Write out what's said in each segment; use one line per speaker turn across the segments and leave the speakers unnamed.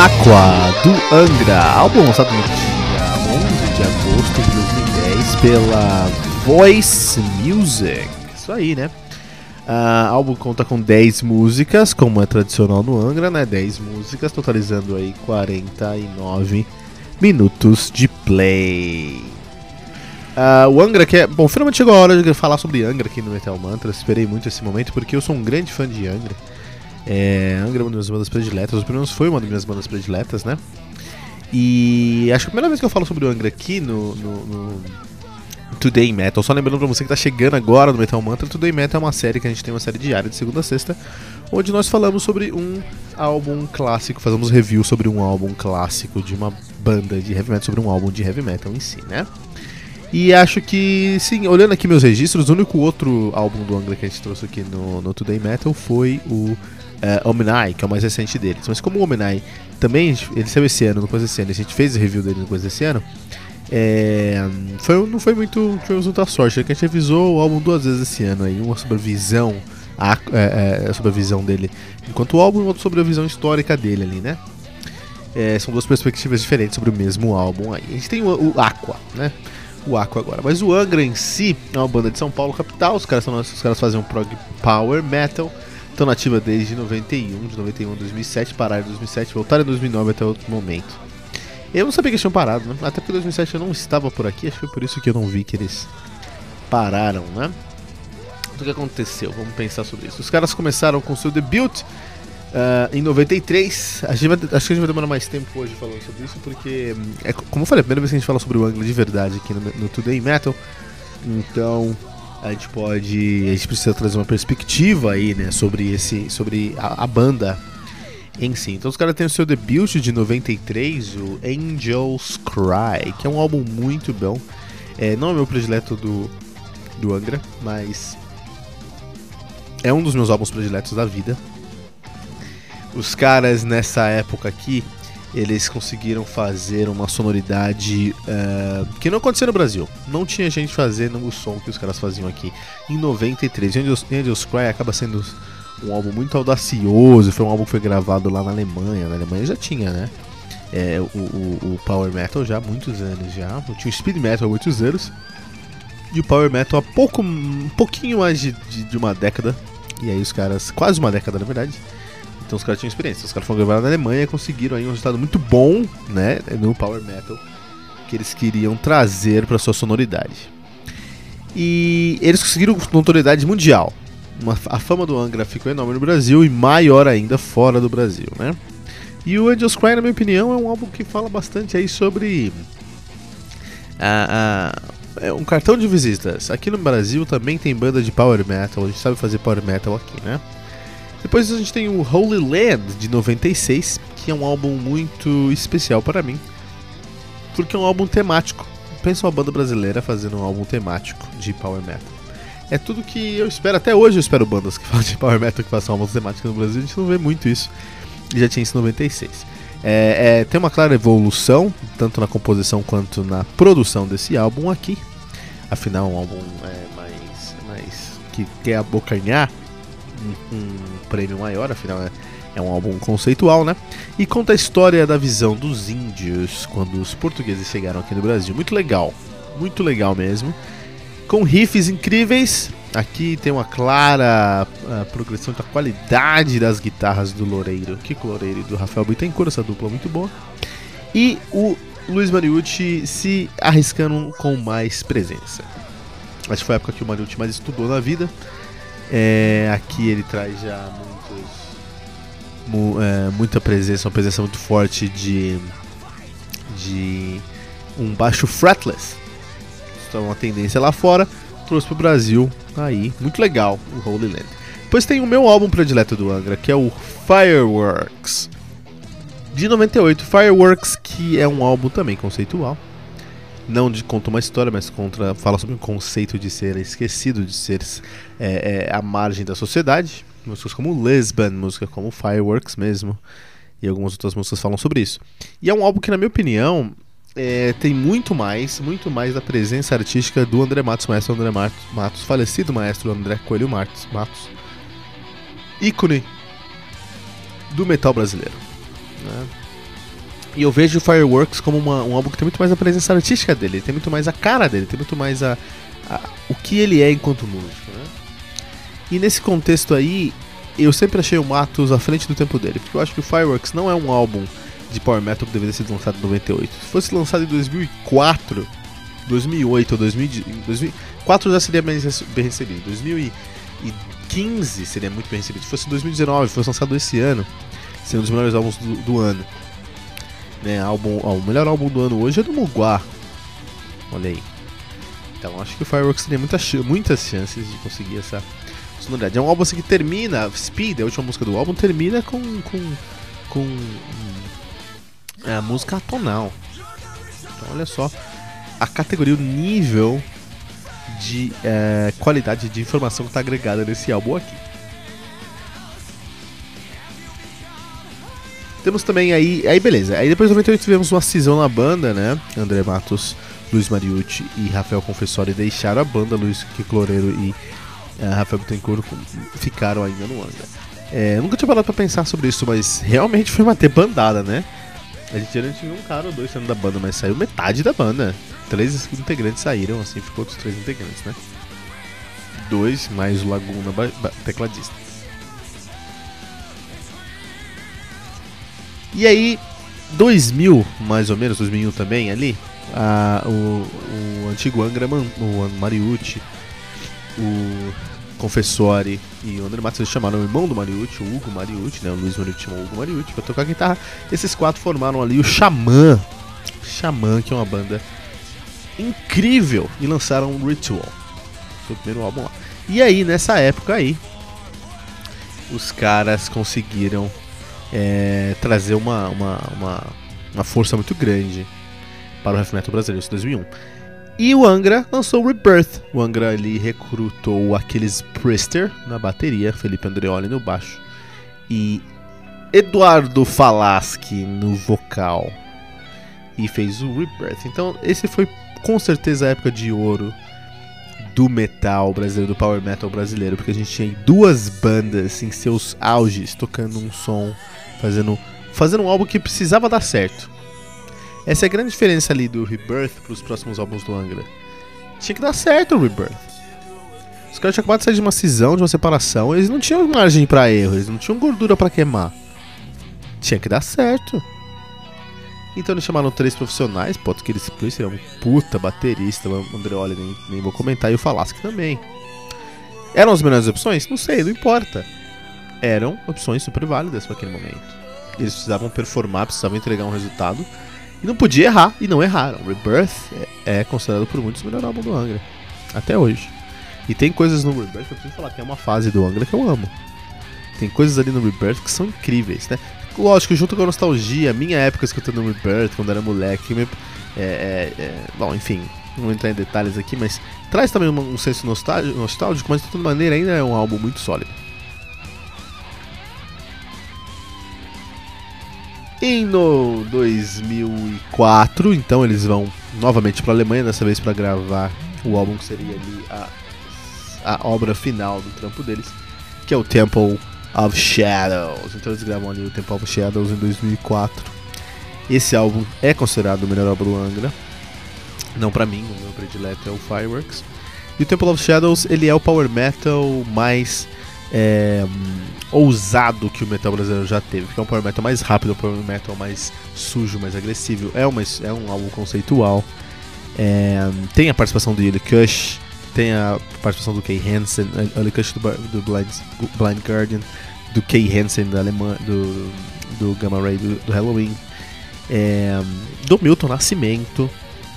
Aqua do Angra, álbum lançado no dia 11 de agosto de 2010 pela Voice Music. Isso aí, né? Uh, álbum conta com 10 músicas, como é tradicional no Angra, né? 10 músicas, totalizando aí 49 minutos de play. Uh, o Angra, que é. Bom, finalmente chegou a hora de falar sobre Angra aqui no Metal Mantra. Esperei muito esse momento porque eu sou um grande fã de Angra. É, Angra é uma das minhas bandas prediletas, os primeiros foi uma das minhas bandas prediletas, né? E acho que a primeira vez que eu falo sobre o Angra aqui no, no, no Today Metal, só lembrando pra você que tá chegando agora no Metal Mantra, Today Metal é uma série que a gente tem uma série diária de segunda a sexta, onde nós falamos sobre um álbum clássico, fazemos review sobre um álbum clássico de uma banda de heavy metal, sobre um álbum de heavy metal em si, né? E acho que, sim, olhando aqui meus registros, o único outro álbum do Angra que a gente trouxe aqui no, no Today Metal foi o uh, Omni, que é o mais recente deles. Mas como o Omni também, ele saiu esse ano, no coisa desse ano, a gente fez o review dele no coisa desse ano, é, foi, não foi muito, tivemos muita sorte, é que a gente revisou o álbum duas vezes esse ano, aí, uma sobre a visão, a, é, é, sobre a visão dele enquanto o álbum e outra sobre a visão histórica dele ali, né? É, são duas perspectivas diferentes sobre o mesmo álbum aí. A gente tem o, o Aqua, né? O Aqua agora. Mas o Angra em si é uma banda de São Paulo, capital. Os caras, são, os caras fazem um prog power metal. Estão nativa desde 91, de 91 a 2007, pararam em 2007, voltaram em 2009 até outro momento. Eu não sabia que eles tinham parado, né? Até porque em 2007 eu não estava por aqui, acho que foi por isso que eu não vi que eles pararam, né? O que aconteceu? Vamos pensar sobre isso. Os caras começaram com seu debut uh, em 93. A gente vai, acho que a gente vai demorar mais tempo hoje falando sobre isso, porque, hum, é, como eu falei, a primeira vez que a gente fala sobre o Angle de verdade aqui no, no Today Metal. Então, a gente pode. A gente precisa trazer uma perspectiva aí, né, sobre esse. sobre a, a banda em si. Então os caras têm o seu debut de 93, o Angels Cry, que é um álbum muito bom. É, não é meu predileto do, do Angra, mas é um dos meus álbuns prediletos da vida. Os caras nessa época aqui eles conseguiram fazer uma sonoridade uh, que não acontecia no Brasil. Não tinha gente fazendo o som que os caras faziam aqui em 93. Angels, Angels Cry acaba sendo um álbum muito audacioso. Foi um álbum que foi gravado lá na Alemanha. Na Alemanha já tinha, né? É, o, o, o, Power Metal já há muitos anos já. Tinha o Speed Metal há muitos anos. E o Power Metal há pouco, um pouquinho mais de, de, de uma década. E aí os caras, quase uma década na verdade então os caras tinham experiência. Os caras foram gravados na Alemanha e conseguiram aí um resultado muito bom, né, no power metal que eles queriam trazer para sua sonoridade. E eles conseguiram notoriedade mundial. Uma, a fama do Angra ficou enorme no Brasil e maior ainda fora do Brasil, né? E o Angels Cry, na minha opinião, é um álbum que fala bastante aí sobre a, a, é um cartão de visitas. Aqui no Brasil também tem banda de power metal, a gente sabe fazer power metal aqui, né? Depois a gente tem o Holy Land de 96, que é um álbum muito especial para mim, porque é um álbum temático. Pensa uma banda brasileira fazendo um álbum temático de power metal. É tudo que eu espero, até hoje eu espero bandas que falam de power metal que façam álbuns temáticos no Brasil, a gente não vê muito isso. Já tinha isso em 96. É, é, tem uma clara evolução, tanto na composição quanto na produção desse álbum aqui. Afinal, um álbum é, mais, mais que quer abocanhar um, prêmio maior, afinal é, é um álbum conceitual, né? E conta a história da visão dos índios quando os portugueses chegaram aqui no Brasil. Muito legal, muito legal mesmo. Com riffs incríveis. Aqui tem uma clara uh, progressão da qualidade das guitarras do Loureiro, Kiko Loureiro e do Rafael Bittencourt, essa dupla muito boa. E o Luiz Mariucci se arriscando com mais presença. Acho que foi a época que o Mariucci mais estudou na vida. É, aqui ele traz já muitos, mu, é, muita presença, uma presença muito forte de, de um baixo fretless. Isso é uma tendência lá fora. Trouxe para o Brasil aí, muito legal, o Holy Land. Depois tem o meu álbum predileto do Angra, que é o Fireworks de 98, Fireworks, que é um álbum também conceitual. Não de conta uma história, mas contra, fala sobre o conceito de ser esquecido, de ser é, é, à margem da sociedade. Músicas como Lisbon, música como Fireworks mesmo, e algumas outras músicas falam sobre isso. E é um álbum que, na minha opinião, é, tem muito mais, muito mais da presença artística do André Matos, maestro André Matos, falecido maestro André Coelho Matos, Matos ícone do metal brasileiro. Né? E eu vejo Fireworks como uma, um álbum que tem muito mais a presença artística dele, tem muito mais a cara dele, tem muito mais a, a o que ele é enquanto músico. Né? E nesse contexto aí, eu sempre achei o Matos à frente do tempo dele, porque eu acho que o Fireworks não é um álbum de Power Metal que deveria ser lançado em 98. Se fosse lançado em 2004, 2008 ou 2004 já seria bem, bem recebido. 2015 seria muito bem recebido. Se fosse 2019, fosse lançado esse ano, ser um dos melhores álbuns do, do ano. Né, álbum, ó, o melhor álbum do ano hoje é do Muguá. Olha aí. Então acho que o Fireworks teria muita, muitas chances de conseguir essa sonoridade. É um álbum assim que termina, Speed, a última música do álbum, termina com, com, com é, a música atonal. Então olha só a categoria, o nível de é, qualidade de informação que está agregada nesse álbum aqui. Temos também aí. Aí beleza. Aí depois de 98 tivemos uma cisão na banda, né? André Matos, Luiz Mariucci e Rafael Confessori deixaram a banda, Luiz Loureiro e uh, Rafael Bittencourt ficaram ainda no Angra. É, eu nunca tinha parado pra pensar sobre isso, mas realmente foi uma bandada, né? A gente geralmente viu um cara ou dois saindo da banda, mas saiu metade da banda. Três integrantes saíram, assim ficou outros três integrantes, né? Dois mais o Laguna tecladista. E aí, 2000, mais ou menos, 2001 também, ali, a, o, o antigo Angra, o Mariucci, o Confessori e o André Matos chamaram o irmão do Mariucci, o Hugo Mariucci, né? O Luiz Mariucci chamou o Hugo Mariucci pra tocar guitarra. Esses quatro formaram ali o Xamã. Xamã, que é uma banda incrível. E lançaram o Ritual. O primeiro álbum lá. E aí, nessa época aí, os caras conseguiram é, trazer uma, uma, uma, uma, força muito grande para o heavy metal brasileiro em 2001. E o Angra lançou o Rebirth. O Angra ali recrutou aqueles Priester na bateria, Felipe Andreoli no baixo e Eduardo Falaschi no vocal. E fez o Rebirth. Então, esse foi com certeza a época de ouro do metal brasileiro, do power metal brasileiro, porque a gente tinha duas bandas em seus auges tocando um som fazendo, fazendo um álbum que precisava dar certo. Essa é a grande diferença ali do Rebirth para os próximos álbuns do Angra. Tinha que dar certo o Rebirth. Os caras tinham acabado de sair de uma cisão, de uma separação, eles não tinham margem para erro, eles não tinham gordura para queimar. Tinha que dar certo. Então eles chamaram três profissionais, pode que eles é um puta baterista, o Andreoli nem, nem vou comentar, e o Falasque também. Eram as melhores opções? Não sei, não importa eram opções super válidas para aquele momento. Eles precisavam performar, precisavam entregar um resultado e não podia errar e não erraram. Rebirth é, é considerado por muitos o melhor álbum do Angra até hoje. E tem coisas no Rebirth eu preciso falar que é uma fase do Angra que eu amo. Tem coisas ali no Rebirth que são incríveis, né? Lógico, junto com a nostalgia, minha época escutando Rebirth quando era moleque, me, é, é, é, bom, enfim, não vou entrar em detalhes aqui, mas traz também um, um senso nostálgico, mas de toda maneira ainda é um álbum muito sólido. Em no 2004, então eles vão novamente para a Alemanha, dessa vez para gravar o álbum que seria ali a, a obra final do trampo deles, que é o Temple of Shadows. Então eles gravam ali o Temple of Shadows em 2004. Esse álbum é considerado o melhor álbum do Angra. Não para mim, o meu predileto é o Fireworks. E o Temple of Shadows ele é o power metal mais é, ousado que o metal brasileiro já teve. Que é um power metal mais rápido, um power metal mais sujo, mais agressivo. É, uma, é um álbum conceitual. É, tem a participação do Yuli Kush, tem a participação do Kay Hansen, Yuli Kush do, do Blind, Blind Guardian, do Kay Hansen da Alemanha, do, do Gamma Ray do, do Halloween, é, do Milton Nascimento.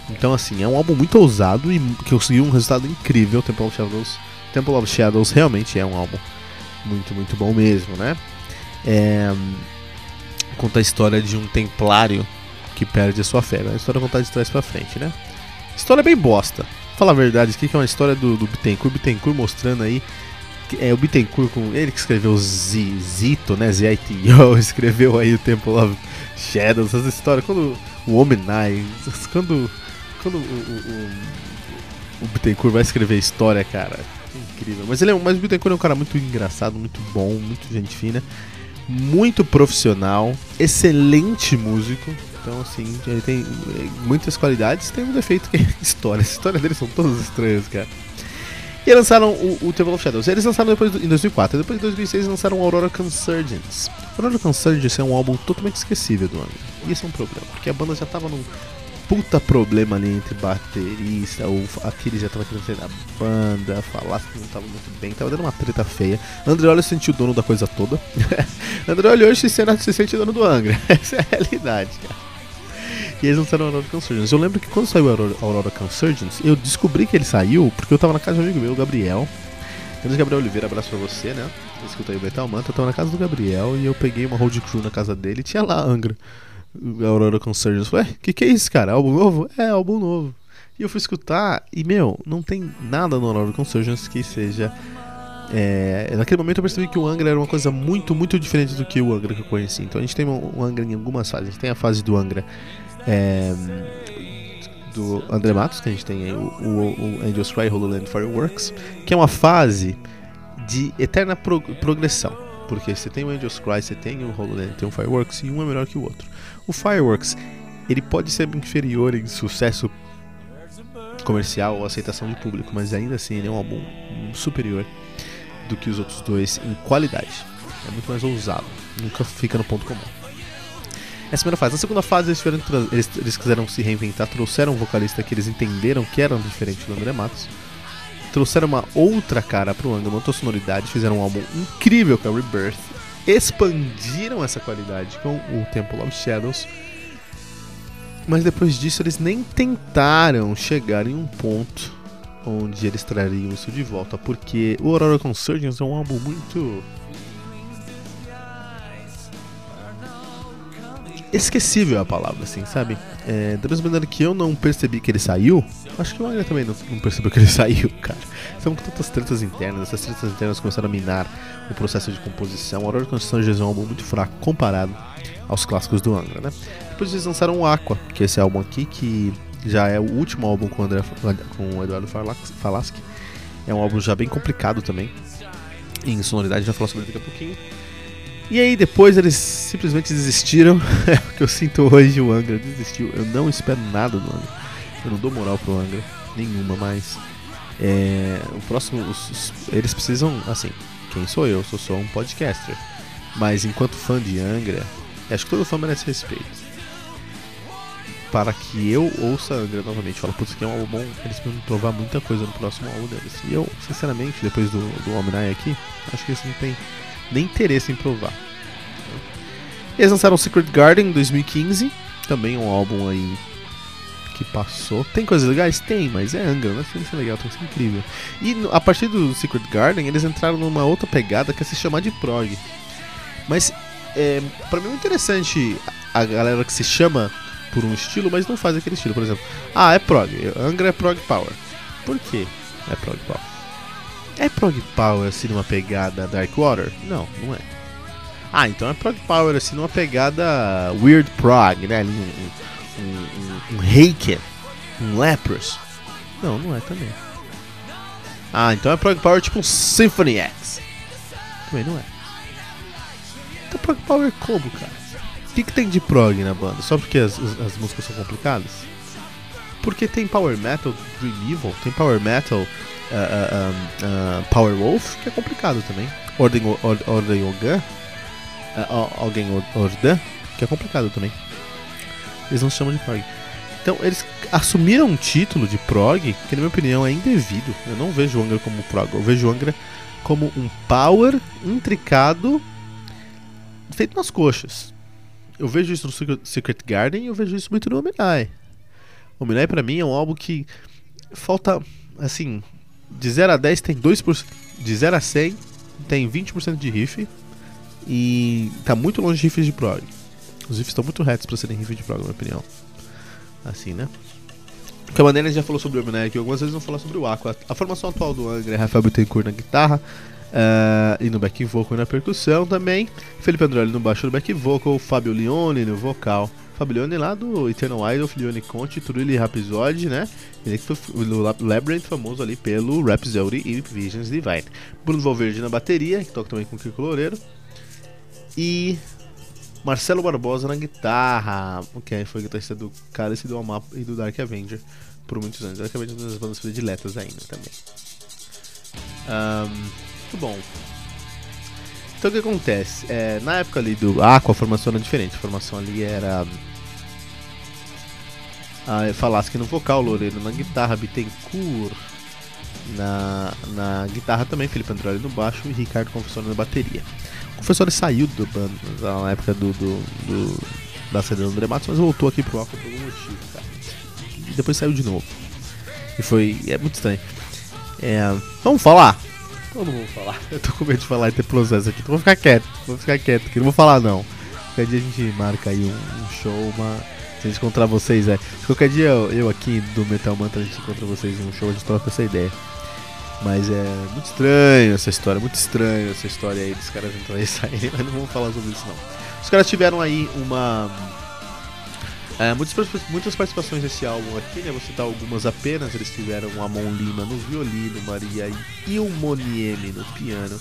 Então, assim, é um álbum muito ousado e que conseguiu um resultado incrível. Temple of Shadows, Temple of Shadows realmente é um álbum muito, muito bom mesmo, né? É, conta a história de um templário que perde a sua fé. É uma história contada de trás pra frente, né? História bem bosta. Fala a verdade, aqui que é uma história do, do Bittencourt, Bittencourt mostrando aí é o Bittencourt com ele que escreveu Zito, né? Z-I-T-O, escreveu aí o Temple of Shadows, essa história quando o Omni, quando quando o, o, o, o Bittencourt vai escrever história, cara, incrível. Mas ele é, mas o Bittencourt é um cara muito engraçado, muito bom, muito gente fina, muito profissional, excelente músico. Então, assim, ele tem eh, muitas qualidades, tem um defeito que é história. As histórias dele são todas estranhas, cara. E lançaram o, o Temple of Shadows. Eles lançaram depois do, em 2004. Depois em 2006 lançaram o Aurora Consurgence. Aurora Consurgence é um álbum totalmente esquecível do ano. E esse é um problema, porque a banda já tava num puta problema ali entre baterista, o aquele já tava querendo sair da banda, falasse que não tava muito bem, tava dando uma treta feia. André Olho se sentiu dono da coisa toda. André Olho hoje se, se sente dono do Angra. Essa é a realidade, cara. E eles lançaram Aurora Consurgence. Eu lembro que quando saiu Aurora, Aurora Consurgence, eu descobri que ele saiu porque eu tava na casa de um amigo meu, o Gabriel. Grande Gabriel Oliveira, abraço pra você, né? Escuta aí o Metal Manta. Eu tava na casa do Gabriel e eu peguei uma road crew na casa dele e tinha lá Angra. Aurora Consurgence. Falei, o que, que é isso, cara? Álbum novo? É, álbum novo. E eu fui escutar e, meu, não tem nada no Aurora Consurgence que seja. É, naquele momento eu percebi que o Angra era uma coisa muito, muito diferente do que o Angra que eu conheci. Então a gente tem um Angra em algumas fases. A gente tem a fase do Angra é, do André Matos, que a gente tem aí, o, o, o Angels Cry Hololand Fireworks, que é uma fase de eterna pro, progressão. Porque você tem o Angels Cry, você tem o HoloLens, tem o Fireworks e um é melhor que o outro. O Fireworks, ele pode ser inferior em sucesso comercial ou aceitação de público, mas ainda assim ele é um álbum superior do que os outros dois em qualidade. É muito mais ousado, nunca fica no ponto comum. Essa primeira fase. Na segunda fase, eles, eles, eles quiseram se reinventar, trouxeram um vocalista que eles entenderam que era diferente do André Matos. Trouxeram uma outra cara pro Angra, uma outra sonoridade, fizeram um álbum incrível que é o Rebirth. Expandiram essa qualidade com o Temple of Shadows. Mas depois disso, eles nem tentaram chegar em um ponto onde eles trariam isso de volta, porque o Aurora Consurgence é um álbum muito esquecível a palavra, assim, sabe? É, da mesma maneira que eu não percebi que ele saiu, acho que o Wagner também não, não, percebeu que ele saiu, cara. São tantas tretas internas, essas tretas internas começaram a minar o processo de composição. A hora de construção de é um álbum muito fraco comparado aos clássicos do Angra, né? Depois eles lançaram o Aqua, que é esse álbum aqui, que já é o último álbum com o, André, com o Eduardo Falaschi. É um álbum já bem complicado também, em sonoridade, já falar sobre ele daqui a pouquinho. E aí depois eles simplesmente desistiram. É o que eu sinto hoje, o Angra desistiu. Eu não espero nada do Angra. Eu não dou moral pro Angra, nenhuma, mas é, o próximo, os, os, eles precisam, assim, quem sou eu? Sou só um podcaster. Mas enquanto fã de Angra, acho que todo fã merece respeito. Para que eu ouça Angra novamente, falo, putz, que é um álbum bom, eles precisam provar muita coisa no próximo álbum deles. E eu, sinceramente, depois do, do Omni aqui, acho que eles não tem nem interesse em provar. Eles lançaram Secret Garden em 2015, também um álbum aí que passou. Tem coisas legais? Tem, mas é Angra, né? Tem que ser legal, tem que ser incrível. E a partir do Secret Garden, eles entraram numa outra pegada que é se chamar de prog. Mas é, pra mim é interessante a galera que se chama por um estilo, mas não faz aquele estilo. Por exemplo, ah, é prog, Angra é prog power. Por quê é prog power? É prog power assim numa pegada Dark Water? Não, não é. Ah, então é prog power, assim, numa pegada weird prog, né? Um, um, um, um Haken, um. Não, não é também. Ah, então é prog power tipo um Symphony X. Também não é. Então prog power como, cara? O que, que tem de prog na banda? Só porque as, as, as músicas são complicadas? Porque tem power metal Dream Evil, tem power metal uh, uh, Power Wolf, que é complicado também. Ordem, or, Ordem Ogan, alguém Ordan, que é complicado também. Eles não chamam de prog. Então, eles assumiram um título de prog que, na minha opinião, é indevido. Eu não vejo o Angra como prog, eu vejo o Angra como um power intricado feito nas coxas. Eu vejo isso no Secret Garden e eu vejo isso muito no Omenai. O Omenai, pra mim, é um álbum que falta, assim, de 0 a 10 tem 2%, de 0 a 100 tem 20% de riff e tá muito longe de riffs de prog. Os riffs estão muito retos para serem riffs de prog, na minha opinião assim, né? De qualquer maneira, a gente já falou sobre o Omniac aqui algumas vezes, vamos falar sobre o Aqua. A formação atual do Angra é Rafael Bittencourt na guitarra uh, e no back vocal e na percussão também. Felipe Androli no baixo no back vocal, Fábio Leone no vocal. Fábio Leone lá do Eternal Idol, Leone Conte, Trulli Rhapsody, né? Ele que foi o Labyrinth famoso ali pelo Rhapsody e Visions Divine. Bruno Valverde na bateria, que toca também com o Kiko Loureiro. E Marcelo Barbosa na guitarra, que foi guitarrista do Cálice do Amap e do Dark Avenger por muitos anos. Dark Avenger é uma das bandas prediletas ainda também. Um, muito bom. Então o que acontece? É, na época ali do Aqua a formação era diferente. A formação ali era. A Falasque no vocal, Loureiro na guitarra, Bittencourt na, na guitarra também, Felipe Androli no baixo e Ricardo Confessor na bateria. O Confessor saiu do bando na época do, do, do da saída do André Matos, mas voltou aqui pro Aqua por algum motivo, cara. E depois saiu de novo. E foi. É muito estranho. É, vamos falar? Todo mundo falar. Eu tô com medo de falar e ter processo aqui, então vou ficar quieto. Vou ficar quieto, que não vou falar não. Qualquer dia a gente marca aí um, um show, uma. A gente encontrar vocês, é. Qualquer dia eu, eu aqui do Metal Mantra a gente encontra vocês em um show, a gente troca essa ideia. Mas é muito estranho essa história, muito estranho essa história aí dos caras entrarem e saírem, mas não vamos falar sobre isso não. Os caras tiveram aí uma. É, muitas, muitas participações nesse álbum aqui, né? Vou citar algumas apenas. Eles tiveram Amon Lima no violino, Maria Ilmonieme no piano,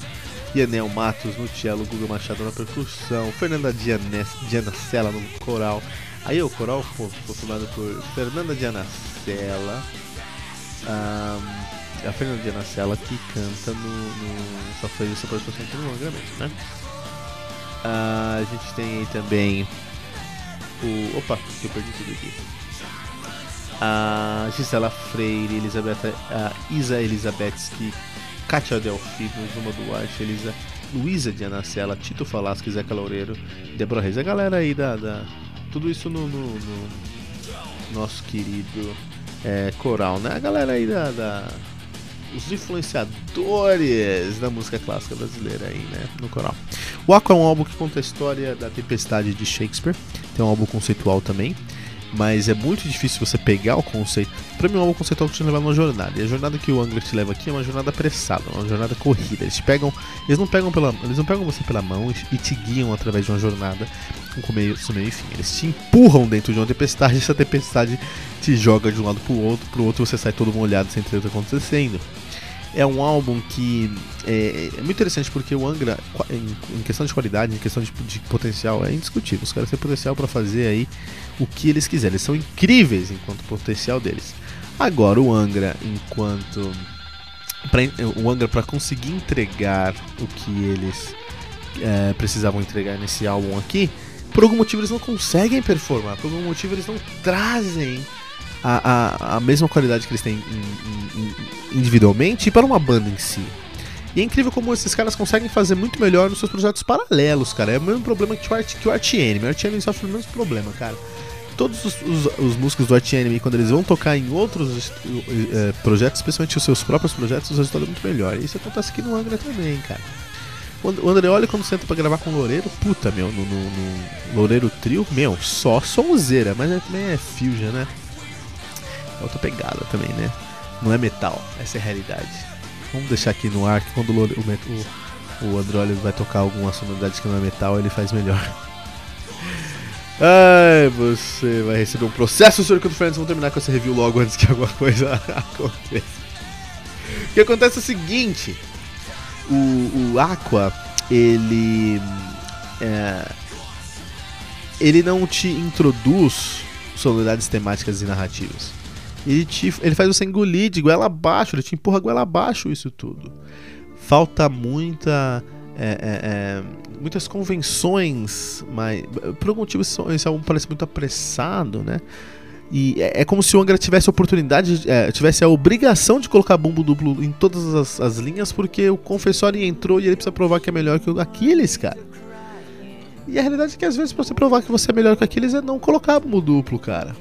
Yanel Matos no cello, Guga Machado na percussão, Fernanda Dianacela no coral. Aí o coral foi formado por Fernanda Dianacela. Um, a Fernanda Dianacella que canta no, no só fez essa participação aqui no Longamente, né? Uh, a gente tem aí também o. Opa, que eu perdi tudo aqui. A Gisela Freire, Elizabeth, a Isa Elizabetsky, Katia Delfino, Zuma Duarte, Elisa, Luísa Dianacella, Tito Falasco, Zeca Loureiro, Débora Reis. A galera aí da. da tudo isso no, no, no nosso querido é, coral, né? A galera aí da, da os influenciadores da música clássica brasileira aí, né, no coral. O Aqua é um álbum que conta a história da tempestade de Shakespeare, tem um álbum conceitual também, mas é muito difícil você pegar o conceito. Para mim, um álbum conceitual que te leva numa jornada. E a jornada que o Angra te leva aqui é uma jornada apressada, uma jornada corrida. Eles pegam, eles não pegam pela, eles não pegam você pela mão e te guiam através de uma jornada com começo, meio e fim. Eles te empurram dentro de uma tempestade, e essa tempestade te joga de um lado pro outro, pro outro você sai todo molhado sem ter o que tá acontecendo é um álbum que é, é, muito interessante porque o Angra, em, em questão de qualidade, em questão de, de, potencial, é indiscutível. Os caras têm potencial para fazer aí o que eles quiserem. Eles são incríveis enquanto potencial deles. Agora, o Angra, enquanto. Pra, o Angra, para conseguir entregar o que eles é, precisavam entregar nesse álbum aqui, por algum motivo eles não conseguem performar, por algum motivo eles não trazem a, a, a mesma qualidade que eles têm in, in, individualmente e para uma banda em si. E é incrível como esses caras conseguem fazer muito melhor nos seus projetos paralelos, cara. É o mesmo problema que o, Art, que o Art Enemy. O Art Enemy sofre o mesmo problema, cara. Todos os, os, os músicos do Art Enemy, quando eles vão tocar em outros é, projetos, especialmente os seus próprios projetos, o resultado é muito melhor. E isso acontece aqui no Angra também, cara. O André olha quando senta pra gravar com o Loureiro, puta, meu, no, no, no Loureiro Trio, meu, só sonzeira, mas é, também é fusion, né? Outra pegada também, né? Não é metal, essa é a realidade. Vamos deixar aqui no ar que quando o, o, o Android vai tocar alguma sonoridade que não é metal, ele faz melhor. Ai, você vai receber um processo. Couto Friends. Vamos terminar com essa review logo antes que alguma coisa aconteça. O que acontece é o seguinte: o, o Aqua, ele. É, ele não te introduz sonoridades temáticas e narrativas. Ele, te, ele faz você engolir de goela abaixo, ele te empurra goela abaixo isso tudo. Falta muita. É, é, é, muitas convenções, mas por algum motivo esse álbum parece muito apressado, né? E é, é, como se o Angra tivesse a oportunidade, é, tivesse a obrigação de colocar bumbo duplo em todas as, as, linhas, porque o confessório entrou e ele precisa provar que é melhor que o Aquiles, cara. E a realidade é que às vezes pra você provar que você é melhor que o Aquiles é não colocar bumbo duplo, cara.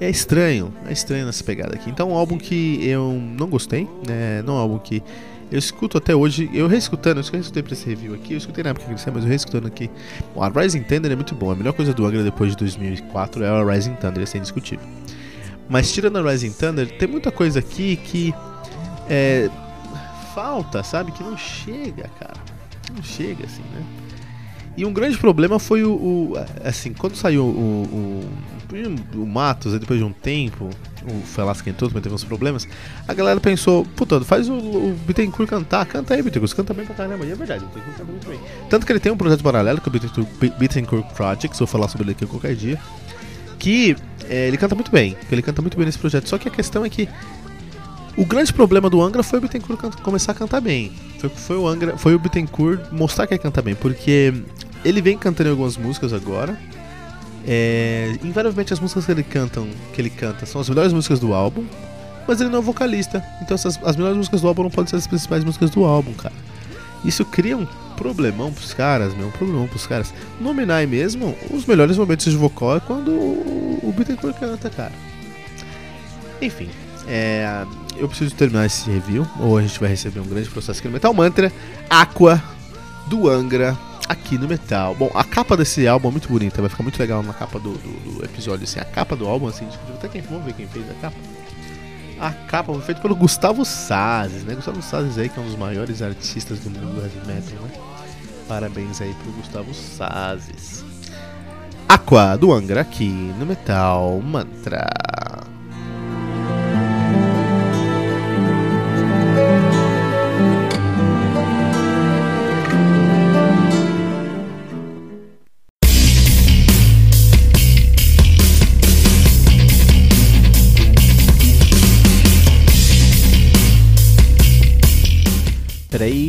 É estranho, é estranho nessa pegada aqui. Então, um álbum que eu não gostei, né? Não é um álbum que eu escuto até hoje, eu reescutando, eu escutei pra esse review aqui, eu escutei na época que saiu, mas eu reescutando aqui. Bom, a Rising Thunder é muito bom, a melhor coisa do Angra depois de 2004 é a Rising Thunder, isso é indiscutível. Mas tirando a Rising Thunder, tem muita coisa aqui que é, falta, sabe? Que não chega, cara. Não chega assim, né? E um grande problema foi o. o assim, quando saiu o, o, o Matos, depois de um tempo, o foi esquentou, também teve uns problemas. A galera pensou, puta, faz o, o Bittencourt cantar, canta aí, Bittencourt, canta bem pra caramba. E é verdade, o Bittencourt canta muito bem. Tanto que ele tem um projeto paralelo, que é o Bittencourt Project, vou falar sobre ele aqui qualquer dia. Que é, ele canta muito bem, ele canta muito bem nesse projeto. Só que a questão é que o grande problema do Angra foi o Bittencourt começar a cantar bem. Foi, foi, o Angra, foi o Bittencourt mostrar que ele canta bem, porque ele vem cantando algumas músicas agora. É, invariavelmente as músicas que ele, cantam, que ele canta são as melhores músicas do álbum, mas ele não é vocalista. Então essas, as melhores músicas do álbum não podem ser as principais músicas do álbum, cara. Isso cria um problemão pros caras, meu, um problemão pros caras. No Minai mesmo, os melhores momentos de vocal é quando o, o Bittencourt canta, cara. Enfim, é, eu preciso terminar esse review, ou a gente vai receber um grande processo aqui no Metal Mantra. Aqua, do Angra, aqui no metal. Bom, a capa desse álbum é muito bonita, vai ficar muito legal na capa do, do, do episódio, assim, a capa do álbum, assim, até quem, ver quem fez a capa. A capa foi feita pelo Gustavo Sazes, né? Gustavo Sazes aí, que é um dos maiores artistas do mundo do heavy metal, né? Parabéns aí pro Gustavo Sazes. Aqua, do Angra, aqui no Metal Mantra.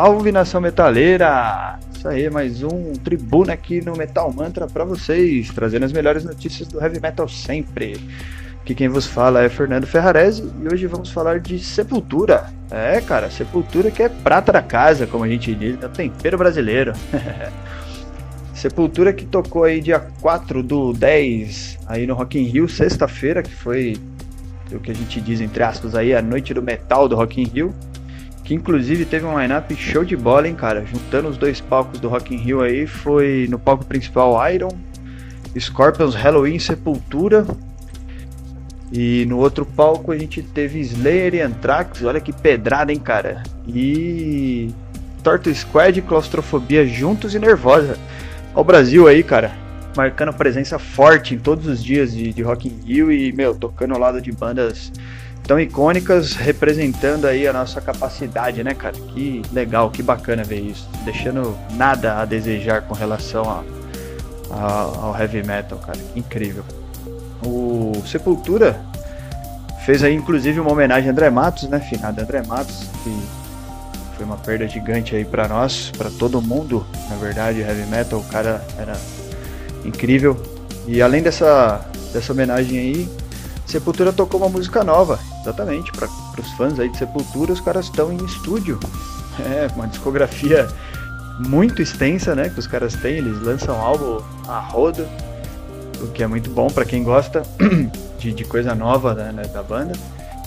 Salve nação metaleira! Isso aí, mais um tribuna aqui no Metal Mantra para vocês, trazendo as melhores notícias do heavy metal sempre. Aqui quem vos fala é Fernando Ferrarese e hoje vamos falar de Sepultura. É, cara, Sepultura que é prata da casa, como a gente diz, é o tempero brasileiro. Sepultura que tocou aí dia 4 do 10 aí no Rock in Rio, sexta-feira, que foi o que a gente diz entre aspas aí, a noite do metal do Rock in Rio que inclusive teve um lineup show de bola, hein, cara. Juntando os dois palcos do Rock in Rio aí, foi no palco principal Iron, Scorpions, Halloween, Sepultura. E no outro palco a gente teve Slayer e Anthrax, olha que pedrada, hein, cara. E Torto Squad, Claustrofobia juntos e Nervosa. Ao Brasil aí, cara, marcando presença forte em todos os dias de, de Rock in Rio e, meu, tocando ao lado de bandas tão icônicas, representando aí a nossa capacidade, né, cara? Que legal, que bacana ver isso. Deixando nada a desejar com relação a, a, ao heavy metal, cara. Que incrível. O Sepultura fez aí, inclusive, uma homenagem a André Matos, né? Finado André Matos, que foi uma perda gigante aí para nós, para todo mundo, na verdade, heavy metal, o cara era incrível. E além dessa, dessa homenagem aí, Sepultura tocou uma música nova, exatamente, para os fãs aí de Sepultura, os caras estão em estúdio. É, uma discografia muito extensa, né, que os caras têm, eles lançam álbum a roda, o que é muito bom para quem gosta de, de, coisa nova né, né da banda.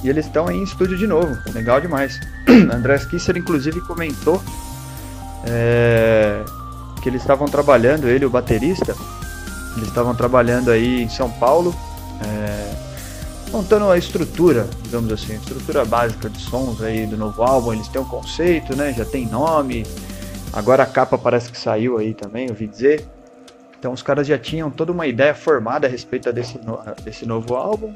E eles estão aí em estúdio de novo, legal demais. André Kisser, inclusive, comentou é, que eles estavam trabalhando, ele, o baterista, eles estavam trabalhando aí em São Paulo, é, montando a estrutura, digamos assim, a estrutura básica de sons aí do novo álbum. Eles têm um conceito, né? Já tem nome. Agora a capa parece que saiu aí também, ouvi dizer. Então os caras já tinham toda uma ideia formada a respeito desse, no, desse novo álbum.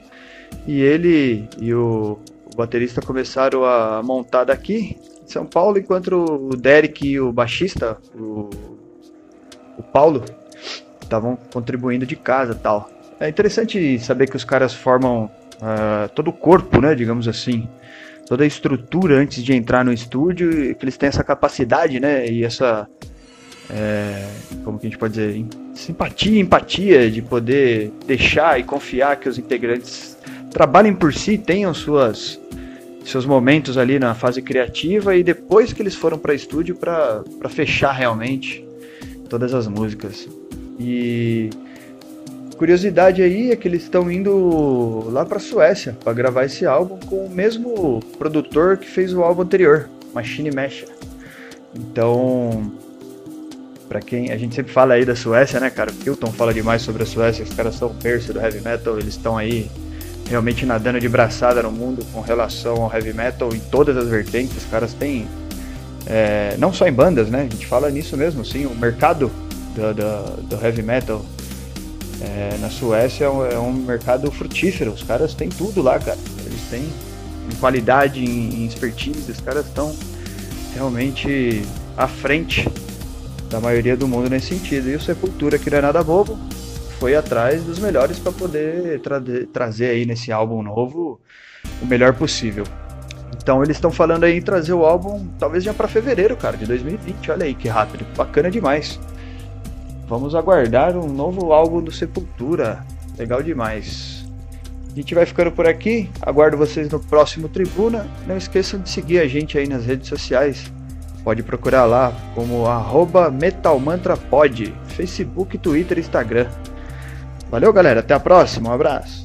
E ele e o, o baterista começaram a montar daqui, em São Paulo, enquanto o Derek e o baixista, o, o Paulo, estavam contribuindo de casa tal. É interessante saber que os caras formam uh, todo o corpo, né, digamos assim, toda a estrutura antes de entrar no estúdio, que eles têm essa capacidade, né, e essa é, como que a gente pode dizer, simpatia, empatia de poder deixar e confiar que os integrantes trabalhem por si, tenham suas seus momentos ali na fase criativa e depois que eles foram para estúdio para fechar realmente todas as músicas. E curiosidade aí é que eles estão indo lá para Suécia para gravar esse álbum com o mesmo produtor que fez o álbum anterior, Machine Mecha. Então, para quem a gente sempre fala aí da Suécia, né, cara? O Hilton fala demais sobre a Suécia, os caras são berço do heavy metal, eles estão aí realmente nadando de braçada no mundo com relação ao heavy metal em todas as vertentes. Os caras têm, é, não só em bandas, né? A gente fala nisso mesmo, sim. O mercado do, do, do heavy metal é, na Suécia é um, é um, mercado frutífero. Os caras têm tudo lá, cara. Eles têm em qualidade, em, em expertise. Os caras estão realmente à frente da maioria do mundo nesse sentido. E o Sepultura, que não é nada bobo, foi atrás dos melhores para poder tra trazer aí nesse álbum novo o melhor possível. Então eles estão falando aí em trazer o álbum talvez já para fevereiro, cara, de 2020. Olha aí que rápido, bacana demais. Vamos aguardar um novo álbum do Sepultura. Legal demais. A gente vai ficando por aqui. Aguardo vocês no próximo Tribuna. Não esqueçam de seguir a gente aí nas redes sociais. Pode procurar lá como metalmantrapod, Facebook, Twitter Instagram. Valeu, galera. Até a próxima. Um abraço.